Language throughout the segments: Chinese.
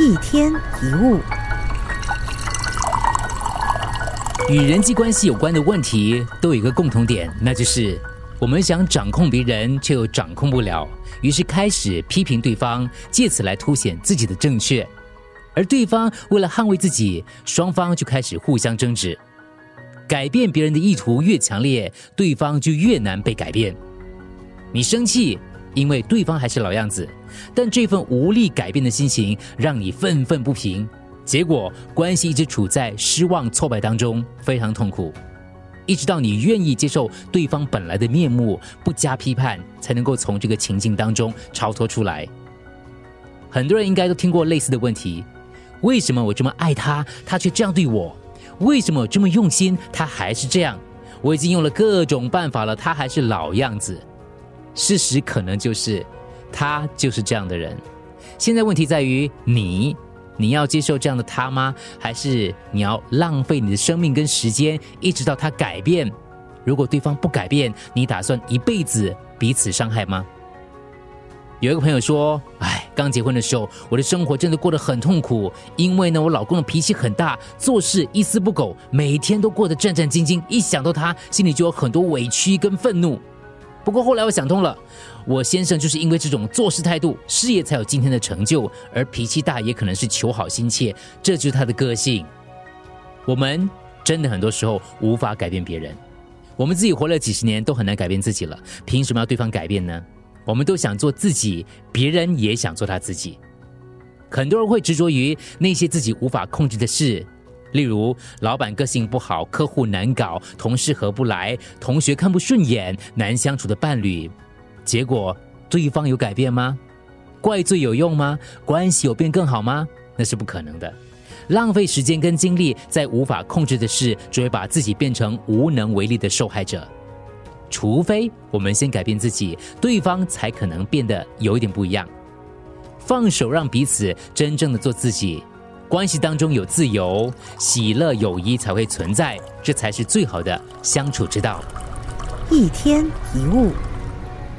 一天一物，与人际关系有关的问题都有一个共同点，那就是我们想掌控别人，却又掌控不了，于是开始批评对方，借此来凸显自己的正确。而对方为了捍卫自己，双方就开始互相争执。改变别人的意图越强烈，对方就越难被改变。你生气，因为对方还是老样子，但这份无力改变的心情让你愤愤不平，结果关系一直处在失望挫败当中，非常痛苦。一直到你愿意接受对方本来的面目，不加批判，才能够从这个情境当中超脱出来。很多人应该都听过类似的问题。为什么我这么爱他，他却这样对我？为什么这么用心，他还是这样？我已经用了各种办法了，他还是老样子。事实可能就是，他就是这样的人。现在问题在于你，你要接受这样的他吗？还是你要浪费你的生命跟时间，一直到他改变？如果对方不改变，你打算一辈子彼此伤害吗？有一个朋友说：“哎，刚结婚的时候，我的生活真的过得很痛苦，因为呢，我老公的脾气很大，做事一丝不苟，每天都过得战战兢兢。一想到他，心里就有很多委屈跟愤怒。不过后来我想通了，我先生就是因为这种做事态度，事业才有今天的成就，而脾气大也可能是求好心切，这就是他的个性。我们真的很多时候无法改变别人，我们自己活了几十年都很难改变自己了，凭什么要对方改变呢？”我们都想做自己，别人也想做他自己。很多人会执着于那些自己无法控制的事，例如老板个性不好、客户难搞、同事合不来、同学看不顺眼、难相处的伴侣。结果对方有改变吗？怪罪有用吗？关系有变更好吗？那是不可能的。浪费时间跟精力在无法控制的事，只会把自己变成无能为力的受害者。除非我们先改变自己，对方才可能变得有一点不一样。放手让彼此真正的做自己，关系当中有自由、喜乐、友谊才会存在，这才是最好的相处之道。一天一物，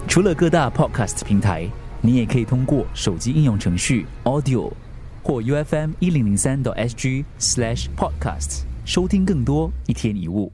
除了各大 podcast 平台，你也可以通过手机应用程序 Audio 或 U F M 一零零三 SG slash podcast 收听更多一天一物。